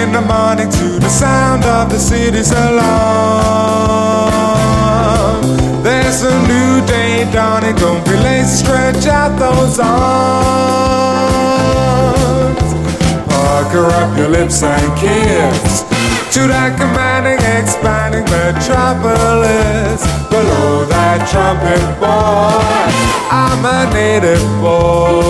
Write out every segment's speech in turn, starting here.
in the morning to the sound of the city's alarm. There's a new day dawning, don't be lazy, stretch out those arms. Pucker up your lips and kiss to that commanding, expanding metropolis. Below that trumpet boy, I'm a native boy.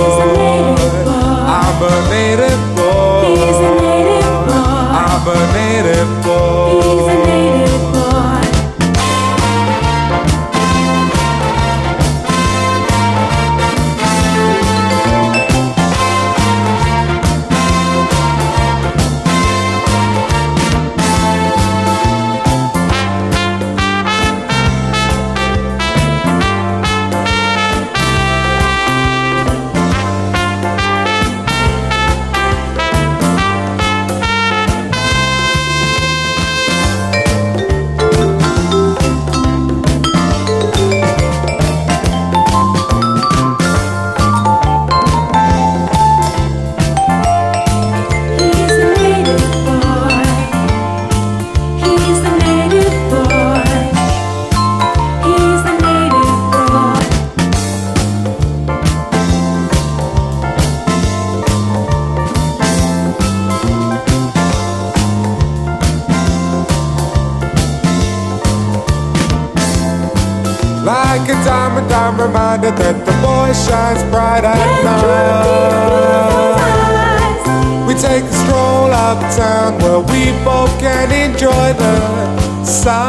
Like a diamond, I'm reminded that the boy shines bright at night. We take a stroll uptown where we both can enjoy the sight.